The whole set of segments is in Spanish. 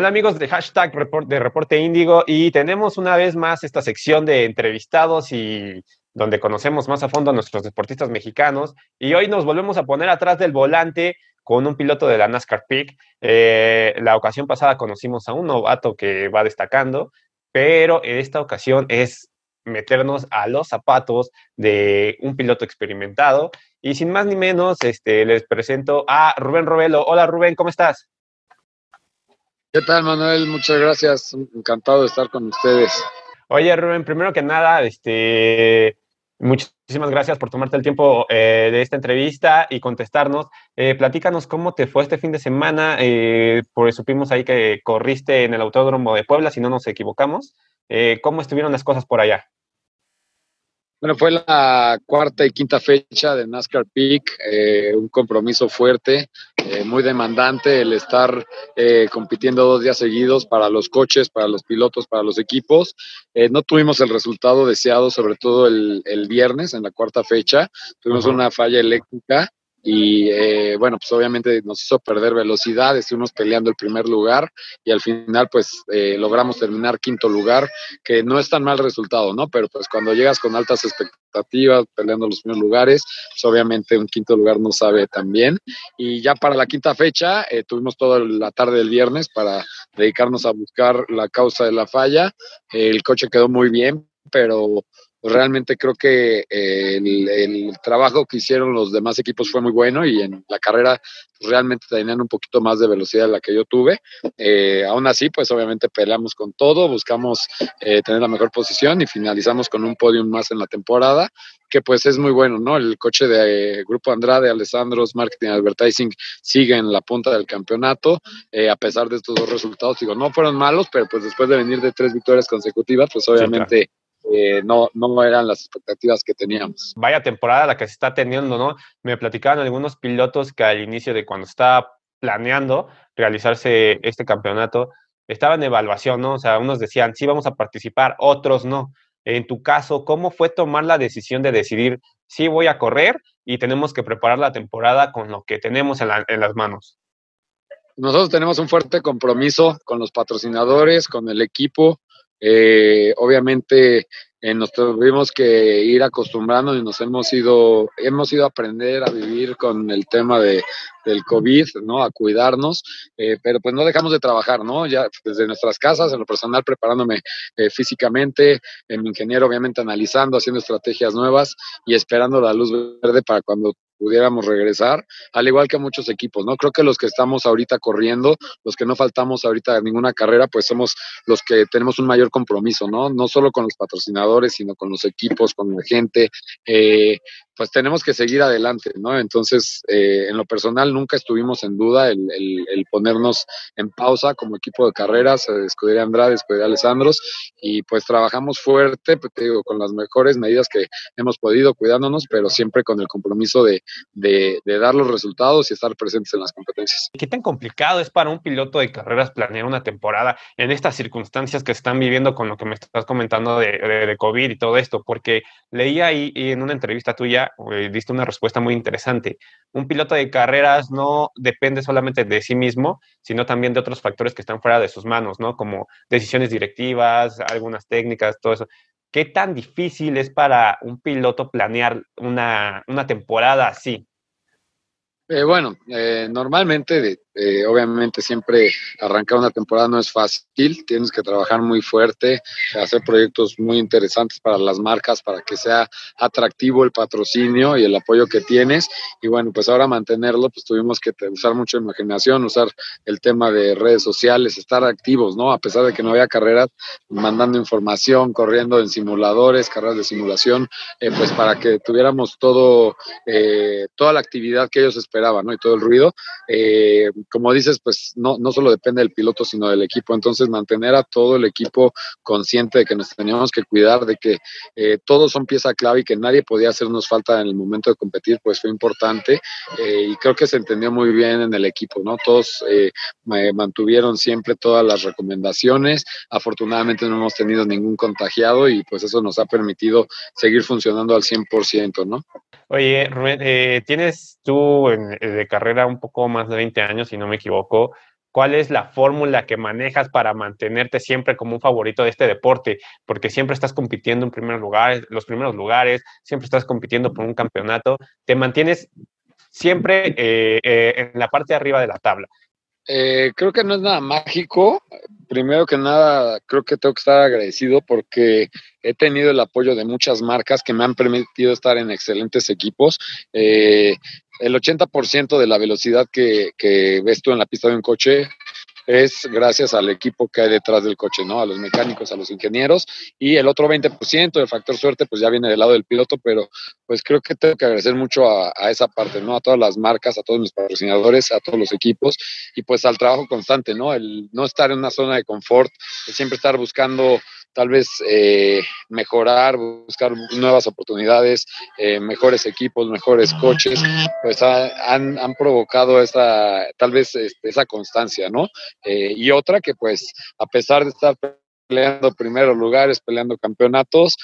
Hola amigos de hashtag Reporte Índigo y tenemos una vez más esta sección de entrevistados y donde conocemos más a fondo a nuestros deportistas mexicanos y hoy nos volvemos a poner atrás del volante con un piloto de la NASCAR Peak. Eh, la ocasión pasada conocimos a un novato que va destacando, pero en esta ocasión es meternos a los zapatos de un piloto experimentado y sin más ni menos este, les presento a Rubén Robelo. Hola Rubén, ¿cómo estás? ¿Qué tal, Manuel? Muchas gracias. Encantado de estar con ustedes. Oye, Rubén, primero que nada, este, muchísimas gracias por tomarte el tiempo eh, de esta entrevista y contestarnos. Eh, platícanos cómo te fue este fin de semana, eh, porque supimos ahí que corriste en el Autódromo de Puebla, si no nos equivocamos. Eh, ¿Cómo estuvieron las cosas por allá? Bueno, fue la cuarta y quinta fecha de NASCAR Peak, eh, un compromiso fuerte, eh, muy demandante el estar eh, compitiendo dos días seguidos para los coches, para los pilotos, para los equipos. no tuvimos el resultado deseado, sobre todo el, el viernes en la cuarta fecha. Tuvimos una falla eléctrica y eh, bueno, pues obviamente nos hizo perder velocidad, estuvimos peleando el primer lugar y al final pues eh, logramos terminar quinto lugar, que no es tan mal resultado, ¿no? Pero pues cuando llegas con altas expectativas, peleando los primeros lugares, pues obviamente un quinto lugar no sabe tan bien. Y ya para la quinta fecha eh, tuvimos toda la tarde del viernes para dedicarnos a buscar la causa de la falla. el coche quedó muy bien, pero pues realmente creo que eh, el, trabajo que hicieron los demás equipos fue muy bueno y en la carrera pues realmente tenían un poquito más de velocidad de la que yo tuve. Eh, aún así, pues obviamente peleamos con todo, buscamos eh, tener la mejor posición y finalizamos con un podium más en la temporada, que pues es muy bueno, ¿no? El coche de Grupo Andrade, Alessandros, Marketing Advertising sigue en la punta del campeonato, a pesar de estos dos resultados, digo, no fueron malos, pero pues después de venir de tres victorias consecutivas, pues obviamente... Eh, no, no eran las expectativas que teníamos. Vaya temporada la que se está teniendo, ¿no? Me platicaban algunos pilotos que al inicio de cuando estaba planeando realizarse este campeonato, estaban en evaluación, ¿no? O sea, unos decían, sí, vamos a participar, otros no. En tu caso, ¿cómo fue tomar la decisión de decidir, sí, voy a correr y tenemos que preparar la temporada con lo que tenemos en, en las manos? Nosotros tenemos un fuerte compromiso con los patrocinadores, con el equipo, eh, obviamente eh, nos tuvimos que ir acostumbrando y nos hemos ido, hemos ido a aprender a vivir con el tema de, del COVID, ¿no? A cuidarnos, eh, pero pues no dejamos de trabajar, ¿no? Ya desde nuestras casas, en lo personal, preparándome eh, físicamente, en mi ingeniero, obviamente, analizando, haciendo estrategias nuevas y esperando la luz verde para cuando pudiéramos regresar, al igual que muchos equipos, ¿no? Creo que los que estamos ahorita corriendo, los que no faltamos ahorita en ninguna carrera, pues somos los que tenemos un mayor compromiso, ¿no? No solo con los patrocinadores, sino con los equipos, con la gente, eh, pues tenemos que seguir adelante, ¿no? Entonces, eh, en lo personal, nunca estuvimos en duda el, el, ponernos en pausa como equipo de carreras, eh, Escudería Andrade, Escudería Alessandros, y pues trabajamos fuerte, pues, te digo, con las mejores medidas que hemos podido, cuidándonos, pero siempre con el compromiso de, de, de, dar los resultados y estar presentes en las competencias. ¿Qué tan complicado es para un piloto de carreras planear una temporada en estas circunstancias que están viviendo con lo que me estás comentando de, de, de COVID y todo esto? Porque leía ahí en una entrevista tuya eh, diste una respuesta muy interesante. Un piloto de carreras no depende solamente de sí mismo, sino también de otros factores que están fuera de sus manos, ¿no? Como decisiones directivas, algunas técnicas, todo eso. ¿Qué tan difícil es para un piloto planear una, una temporada así? Eh, bueno, eh, normalmente eh, obviamente siempre arrancar una temporada no es fácil, tienes que trabajar muy fuerte, hacer proyectos muy interesantes para las marcas, para que sea atractivo el patrocinio y el apoyo que tienes. Y bueno, pues ahora mantenerlo, pues tuvimos que usar mucha imaginación, usar el tema de redes sociales, estar activos, ¿no? A pesar de que no había carreras, mandando información, corriendo en simuladores, carreras de simulación, eh, pues para que tuviéramos todo, eh, toda la actividad que ellos esperaban, ¿no? Y todo el ruido como dices, pues no, no solo depende del piloto, sino del equipo. Entonces, mantener a todo el equipo consciente de que nos teníamos que cuidar, de que eh, todos son pieza clave y que nadie podía hacernos falta en el momento de competir, pues fue importante. Eh, y creo que se entendió muy bien en el equipo, ¿no? Todos eh, mantuvieron siempre todas las recomendaciones. Afortunadamente no hemos tenido ningún contagiado y pues eso nos ha permitido seguir funcionando al 100%, ¿no? Oye, Rubén, tienes tú de carrera un poco más de 20 años, si no me equivoco. ¿Cuál es la fórmula que manejas para mantenerte siempre como un favorito de este deporte? Porque siempre estás compitiendo en primer lugar, los primeros lugares, siempre estás compitiendo por un campeonato, te mantienes siempre eh, eh, en la parte de arriba de la tabla. Eh, creo que no es nada mágico. Primero que nada, creo que tengo que estar agradecido porque he tenido el apoyo de muchas marcas que me han permitido estar en excelentes equipos. Eh, el 80% de la velocidad que, que ves tú en la pista de un coche es gracias al equipo que hay detrás del coche, ¿no? A los mecánicos, a los ingenieros y el otro 20% del factor suerte pues ya viene del lado del piloto, pero pues creo que tengo que agradecer mucho a, esa parte, ¿no? A todas las marcas, a todos mis patrocinadores, a todos los equipos y pues al trabajo constante, ¿no? El no estar en una zona de confort, siempre estar buscando tal vez eh, mejorar, buscar nuevas oportunidades, eh, mejores equipos, mejores coches, pues han, han, provocado esa, tal vez este, esa constancia, ¿no? Eh, y otra que pues a pesar de estar peleando primeros lugares, peleando campeonatos,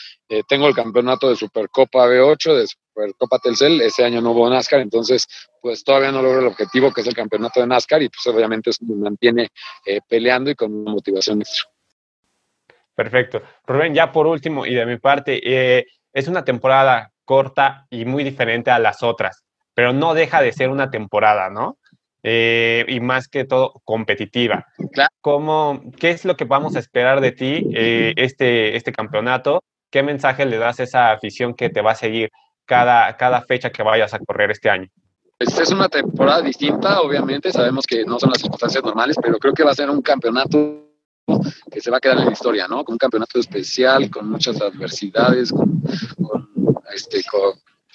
tengo el campeonato de Supercopa B8, de Supercopa Telcel, ese año no hubo NASCAR, entonces pues todavía no logro el objetivo que es el campeonato de NASCAR y pues obviamente eso me mantiene peleando y con una motivación extra. Perfecto. Rubén, ya por último, y de mi parte, eh, es una temporada corta y muy diferente a las otras, pero no deja de ser una temporada, ¿no? Eh, y más que todo competitiva. ¿Cómo, ¿Qué es lo que vamos a esperar de ti eh, este, este campeonato? ¿Qué mensaje le das a esa afición que te va a seguir cada, cada fecha que vayas a correr este año? Pues es una temporada distinta, obviamente, sabemos que no son las circunstancias normales, pero creo que va a ser un campeonato que se va a quedar en la historia, ¿no? Con un campeonato especial, con muchas adversidades, con, este,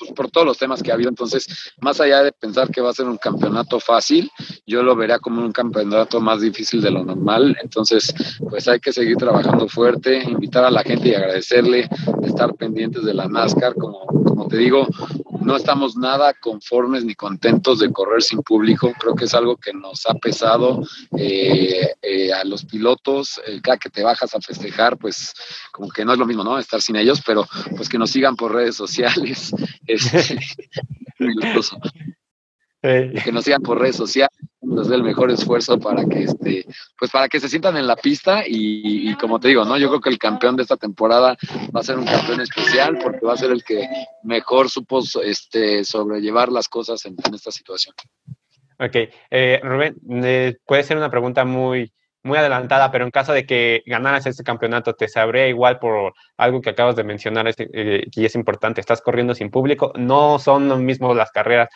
pues, por todos los temas que ha habido. Entonces, más allá de pensar que va a ser un campeonato fácil, yo lo vería como un campeonato más difícil de lo normal. Entonces, pues hay que seguir trabajando fuerte, invitar a la gente y agradecerle, estar pendientes de la NASCAR. Como te digo, no estamos nada conformes ni contentos de correr sin público. Creo que es algo que nos ha pesado eh, eh, a los pilotos. cada que te bajas a festejar, pues como que no es lo mismo, ¿no? Estar sin ellos, pero pues que nos sigan por redes sociales. Este, que nos sigan por redes sociales, dé el mejor esfuerzo para que este, pues para que se sientan en la pista y, como te digo, ¿no? Yo creo que el campeón de esta temporada va a ser un campeón especial porque va a ser el que mejor supo este, sobrellevar las cosas en, esta situación. Ok, eh, Rubén, eh, puede ser una pregunta muy, muy adelantada, pero en caso de que ganaras este campeonato, ¿te sabría igual por algo que acabas de mencionar y eh, es importante? Estás corriendo sin público, no son lo mismo las carreras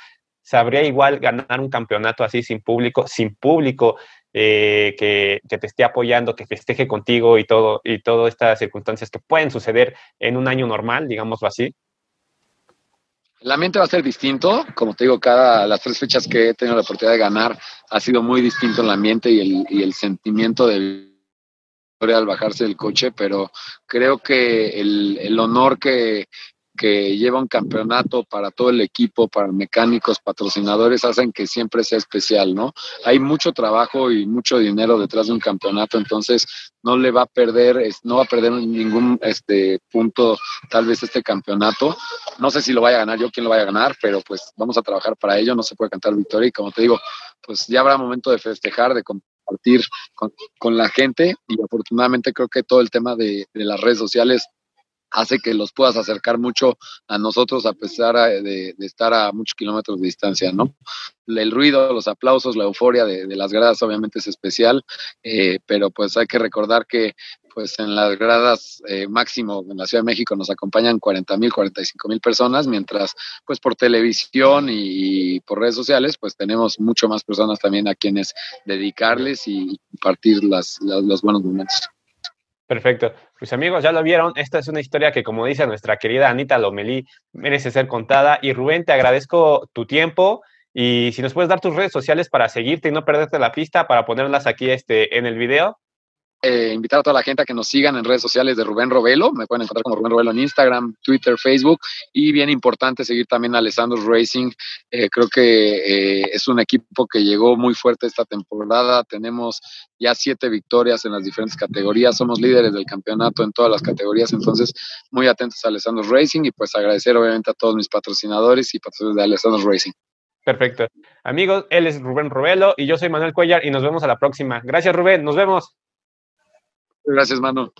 sabría igual ganar un campeonato así sin público, sin público eh, que, te esté apoyando, que festeje contigo y todo, y todas estas circunstancias que pueden suceder en un año normal, digámoslo así? El ambiente va a ser distinto, como te digo, cada las tres fechas que he tenido la oportunidad de ganar ha sido muy distinto el ambiente y el, y el sentimiento del al bajarse del coche, pero creo que el, el honor que, que lleva un campeonato para todo el equipo, para mecánicos, patrocinadores, hacen que siempre sea especial, ¿no? Hay mucho trabajo y mucho dinero detrás de un campeonato, entonces no le va a perder, no va a perder ningún este punto tal vez este campeonato. No sé si lo vaya a ganar yo, quién lo vaya a ganar, pero pues vamos a trabajar para ello, no se puede cantar victoria y como te digo, pues ya habrá momento de festejar, de compartir con, la gente y afortunadamente creo que todo el tema de, de las redes sociales hace que los puedas acercar mucho a nosotros a pesar de, estar a muchos kilómetros de distancia, ¿no? El ruido, los aplausos, la euforia de, las gradas obviamente es especial, eh, pero pues hay que recordar que pues en las gradas eh, máximo en la Ciudad de México nos acompañan 40 mil, 45 mil personas, mientras pues por televisión y, por redes sociales pues tenemos mucho más personas también a quienes dedicarles y compartir las, los buenos momentos. Perfecto. Pues amigos, ya lo vieron. Esta es una historia que, como dice nuestra querida Anita Lomelí, merece ser contada. Y Rubén, te agradezco tu tiempo. Y si nos puedes dar tus redes sociales para seguirte y no perderte la pista, para ponerlas aquí este, en el video. Eh, invitar a toda la gente a que nos sigan en redes sociales de Rubén Robelo. Me pueden encontrar como Rubén Robelo en Instagram, Twitter, Facebook. Y bien importante seguir también a Alessandro Racing. Eh, creo que eh, es un equipo que llegó muy fuerte esta temporada. Tenemos ya siete victorias en las diferentes categorías. Somos líderes del campeonato en todas las categorías. Entonces, muy atentos a Alessandro Racing y pues agradecer obviamente a todos mis patrocinadores y patrocinadores de Alessandro Racing. Perfecto. Amigos, él es Rubén Rubelo y yo soy Manuel Cuellar y nos vemos a la próxima. Gracias, Rubén. Nos vemos. Gracias, Manu.